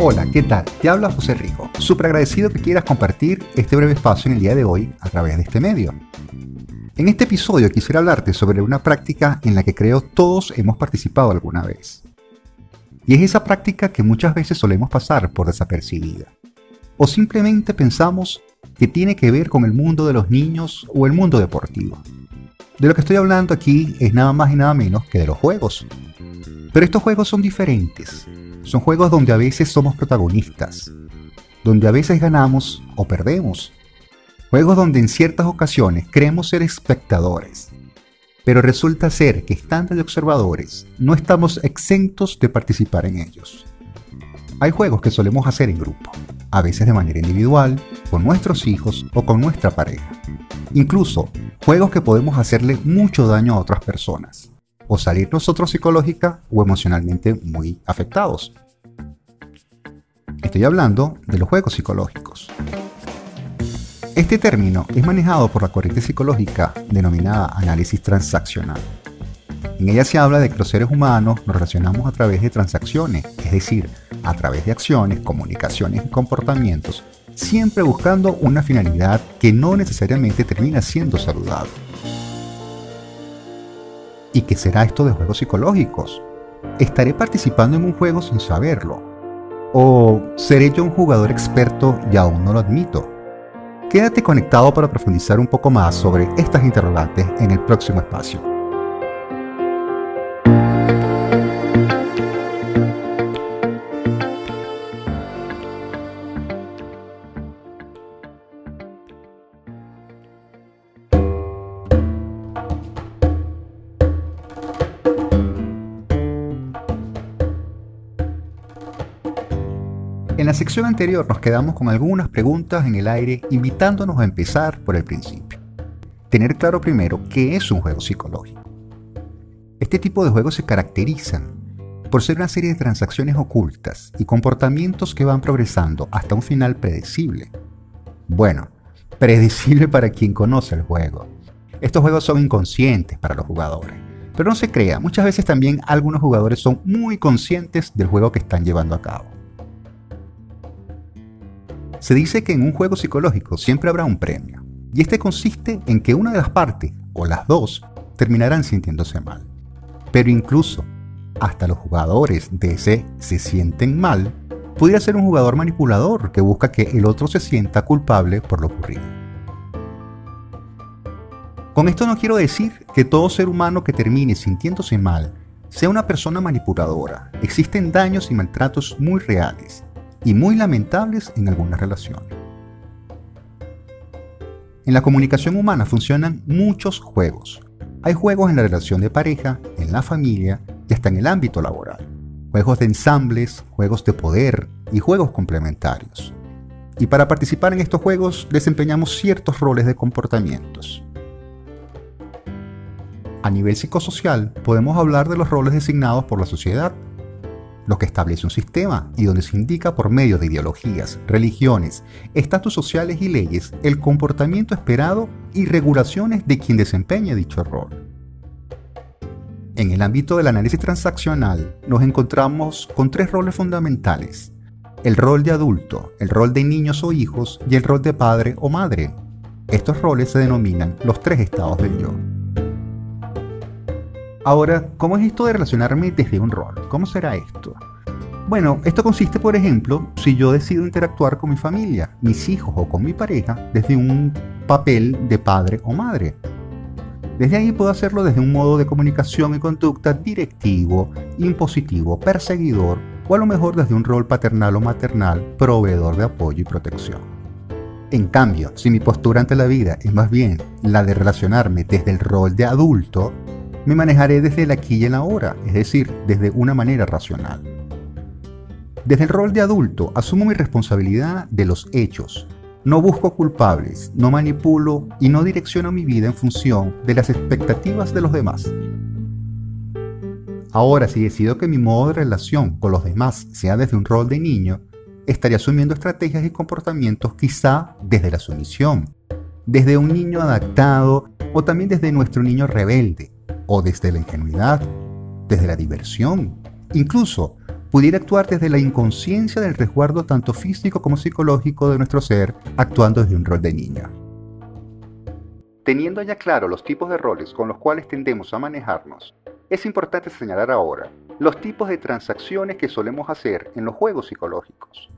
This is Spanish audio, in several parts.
Hola, ¿qué tal? Te habla José Rico. Súper agradecido que quieras compartir este breve espacio en el día de hoy a través de este medio. En este episodio quisiera hablarte sobre una práctica en la que creo todos hemos participado alguna vez. Y es esa práctica que muchas veces solemos pasar por desapercibida. O simplemente pensamos que tiene que ver con el mundo de los niños o el mundo deportivo. De lo que estoy hablando aquí es nada más y nada menos que de los juegos. Pero estos juegos son diferentes. Son juegos donde a veces somos protagonistas, donde a veces ganamos o perdemos. Juegos donde en ciertas ocasiones creemos ser espectadores, pero resulta ser que estando de observadores no estamos exentos de participar en ellos. Hay juegos que solemos hacer en grupo, a veces de manera individual, con nuestros hijos o con nuestra pareja. Incluso juegos que podemos hacerle mucho daño a otras personas, o salir nosotros psicológica o emocionalmente muy afectados. Estoy hablando de los juegos psicológicos. Este término es manejado por la corriente psicológica denominada análisis transaccional. En ella se habla de que los seres humanos nos relacionamos a través de transacciones, es decir, a través de acciones, comunicaciones y comportamientos, siempre buscando una finalidad que no necesariamente termina siendo saludable. ¿Y qué será esto de juegos psicológicos? ¿Estaré participando en un juego sin saberlo? ¿O seré yo un jugador experto y aún no lo admito? Quédate conectado para profundizar un poco más sobre estas interrogantes en el próximo espacio. La sección anterior nos quedamos con algunas preguntas en el aire invitándonos a empezar por el principio. Tener claro primero qué es un juego psicológico. Este tipo de juegos se caracterizan por ser una serie de transacciones ocultas y comportamientos que van progresando hasta un final predecible. Bueno, predecible para quien conoce el juego. Estos juegos son inconscientes para los jugadores. Pero no se crea, muchas veces también algunos jugadores son muy conscientes del juego que están llevando a cabo. Se dice que en un juego psicológico siempre habrá un premio, y este consiste en que una de las partes, o las dos, terminarán sintiéndose mal. Pero incluso, hasta los jugadores de ese se sienten mal, podría ser un jugador manipulador que busca que el otro se sienta culpable por lo ocurrido. Con esto no quiero decir que todo ser humano que termine sintiéndose mal sea una persona manipuladora. Existen daños y maltratos muy reales y muy lamentables en algunas relaciones. En la comunicación humana funcionan muchos juegos. Hay juegos en la relación de pareja, en la familia y hasta en el ámbito laboral. Juegos de ensambles, juegos de poder y juegos complementarios. Y para participar en estos juegos desempeñamos ciertos roles de comportamientos. A nivel psicosocial podemos hablar de los roles designados por la sociedad lo que establece un sistema y donde se indica por medio de ideologías, religiones, estatus sociales y leyes el comportamiento esperado y regulaciones de quien desempeña dicho rol. En el ámbito del análisis transaccional nos encontramos con tres roles fundamentales. El rol de adulto, el rol de niños o hijos y el rol de padre o madre. Estos roles se denominan los tres estados del yo. Ahora, ¿cómo es esto de relacionarme desde un rol? ¿Cómo será esto? Bueno, esto consiste, por ejemplo, si yo decido interactuar con mi familia, mis hijos o con mi pareja desde un papel de padre o madre. Desde ahí puedo hacerlo desde un modo de comunicación y conducta directivo, impositivo, perseguidor o a lo mejor desde un rol paternal o maternal, proveedor de apoyo y protección. En cambio, si mi postura ante la vida es más bien la de relacionarme desde el rol de adulto, me manejaré desde el aquí y el ahora, es decir, desde una manera racional. Desde el rol de adulto asumo mi responsabilidad de los hechos. No busco culpables, no manipulo y no direcciono mi vida en función de las expectativas de los demás. Ahora, si decido que mi modo de relación con los demás sea desde un rol de niño, estaría asumiendo estrategias y comportamientos quizá desde la sumisión, desde un niño adaptado o también desde nuestro niño rebelde, o desde la ingenuidad, desde la diversión, incluso pudiera actuar desde la inconsciencia del resguardo tanto físico como psicológico de nuestro ser, actuando desde un rol de niña. Teniendo ya claro los tipos de roles con los cuales tendemos a manejarnos, es importante señalar ahora los tipos de transacciones que solemos hacer en los juegos psicológicos.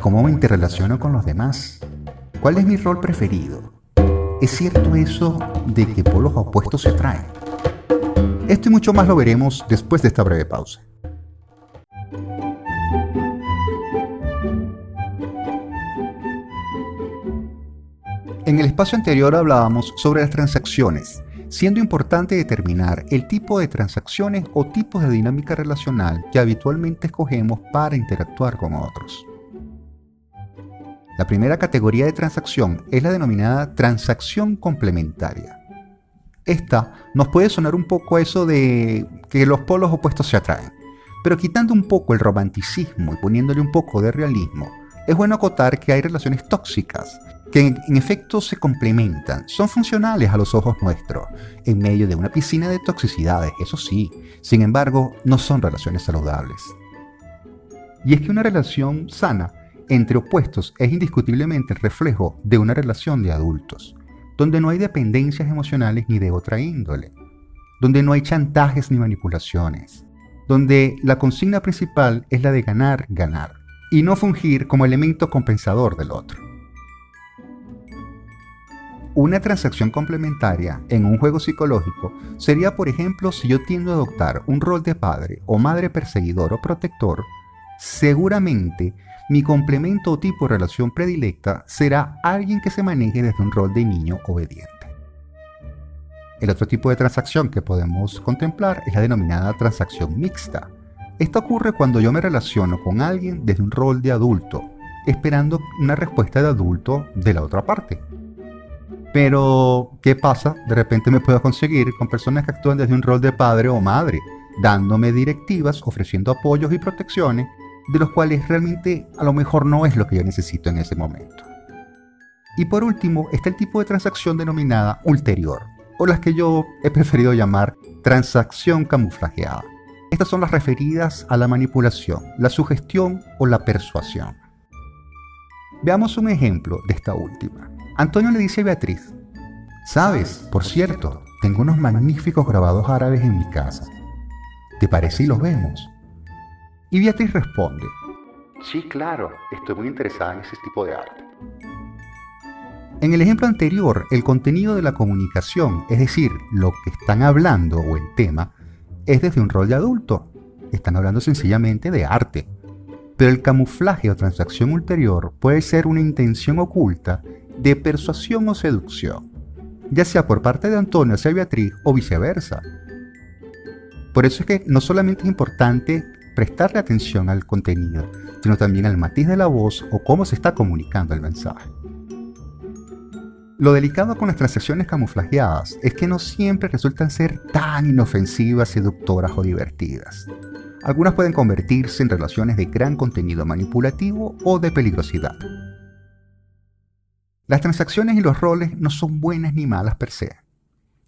¿Cómo me interrelaciono con los demás? ¿Cuál es mi rol preferido? ¿Es cierto eso de que por los opuestos se atraen? Esto y mucho más lo veremos después de esta breve pausa. En el espacio anterior hablábamos sobre las transacciones, siendo importante determinar el tipo de transacciones o tipos de dinámica relacional que habitualmente escogemos para interactuar con otros. La primera categoría de transacción es la denominada transacción complementaria. Esta nos puede sonar un poco a eso de que los polos opuestos se atraen, pero quitando un poco el romanticismo y poniéndole un poco de realismo, es bueno acotar que hay relaciones tóxicas que en, efecto se complementan, son funcionales a los ojos nuestros, en medio de una piscina de toxicidades, eso sí, sin embargo, no son relaciones saludables. Y es que una relación sana entre opuestos es indiscutiblemente el reflejo de una relación de adultos donde no hay dependencias emocionales ni de otra índole, donde no hay chantajes ni manipulaciones, donde la consigna principal es la de ganar, ganar, y no fungir como elemento compensador del otro. Una transacción complementaria en un juego psicológico sería, por ejemplo, si yo tiendo a adoptar un rol de padre o madre perseguidor o protector, seguramente mi complemento o tipo de relación predilecta será alguien que se maneje desde un rol de niño obediente. El otro tipo de transacción que podemos contemplar es la denominada transacción mixta. Esto ocurre cuando yo me relaciono con alguien desde un rol de adulto, esperando una respuesta de adulto de la otra parte. Pero, ¿qué pasa? De repente me puedo conseguir con personas que actúan desde un rol de padre o madre, dándome directivas, ofreciendo apoyos y protecciones de los cuales realmente a lo mejor no es lo que yo necesito en ese momento. Y por último está el tipo de transacción denominada ulterior, o las que yo he preferido llamar transacción camuflajeada. Estas son las referidas a la manipulación, la sugestión o la persuasión. Veamos un ejemplo de esta última. Antonio le dice a Beatriz, Sabes, por cierto, tengo unos magníficos grabados árabes en mi casa. ¿Te parece y los vemos? Y Beatriz responde, sí, claro, estoy muy interesada en ese tipo de arte. En el ejemplo anterior, el contenido de la comunicación, es decir, lo que están hablando o el tema, es desde un rol de adulto. Están hablando sencillamente de arte. Pero el camuflaje o transacción ulterior puede ser una intención oculta de persuasión o seducción, ya sea por parte de Antonio hacia Beatriz o viceversa. Por eso es que no solamente es importante prestarle atención al contenido, sino también al matiz de la voz o cómo se está comunicando el mensaje. Lo delicado con las transacciones camuflajeadas es que no siempre resultan ser tan inofensivas, seductoras o divertidas. Algunas pueden convertirse en relaciones de gran contenido manipulativo o de peligrosidad. Las transacciones y los roles no son buenas ni malas per se.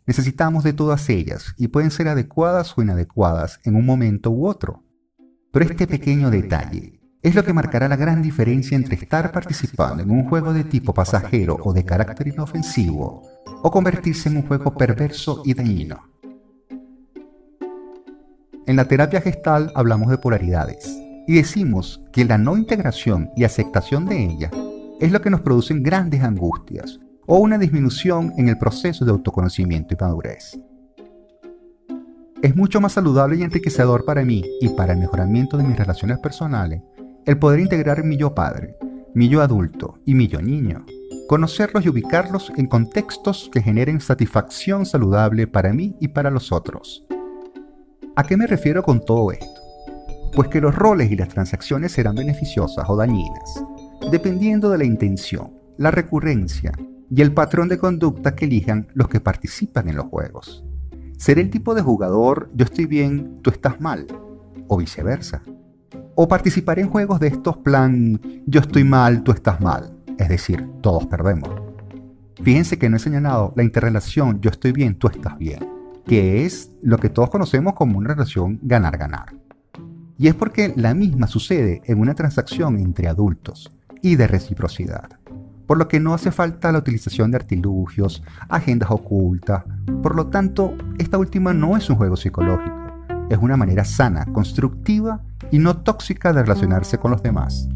Necesitamos de todas ellas y pueden ser adecuadas o inadecuadas en un momento u otro. Pero este pequeño detalle es lo que marcará la gran diferencia entre estar participando en un juego de tipo pasajero o de carácter inofensivo o convertirse en un juego perverso y dañino. En la terapia gestal hablamos de polaridades y decimos que la no integración y aceptación de ella es lo que nos produce grandes angustias o una disminución en el proceso de autoconocimiento y madurez. Es mucho más saludable y enriquecedor para mí y para el mejoramiento de mis relaciones personales el poder integrar mi yo padre, mi yo adulto y mi yo niño, conocerlos y ubicarlos en contextos que generen satisfacción saludable para mí y para los otros. ¿A qué me refiero con todo esto? Pues que los roles y las transacciones serán beneficiosas o dañinas, dependiendo de la intención, la recurrencia y el patrón de conducta que elijan los que participan en los juegos. Ser el tipo de jugador yo estoy bien, tú estás mal, o viceversa. O participar en juegos de estos plan yo estoy mal, tú estás mal. Es decir, todos perdemos. Fíjense que no he señalado la interrelación yo estoy bien, tú estás bien, que es lo que todos conocemos como una relación ganar-ganar. Y es porque la misma sucede en una transacción entre adultos y de reciprocidad por lo que no hace falta la utilización de artilugios, agendas ocultas. Por lo tanto, esta última no es un juego psicológico, es una manera sana, constructiva y no tóxica de relacionarse con los demás.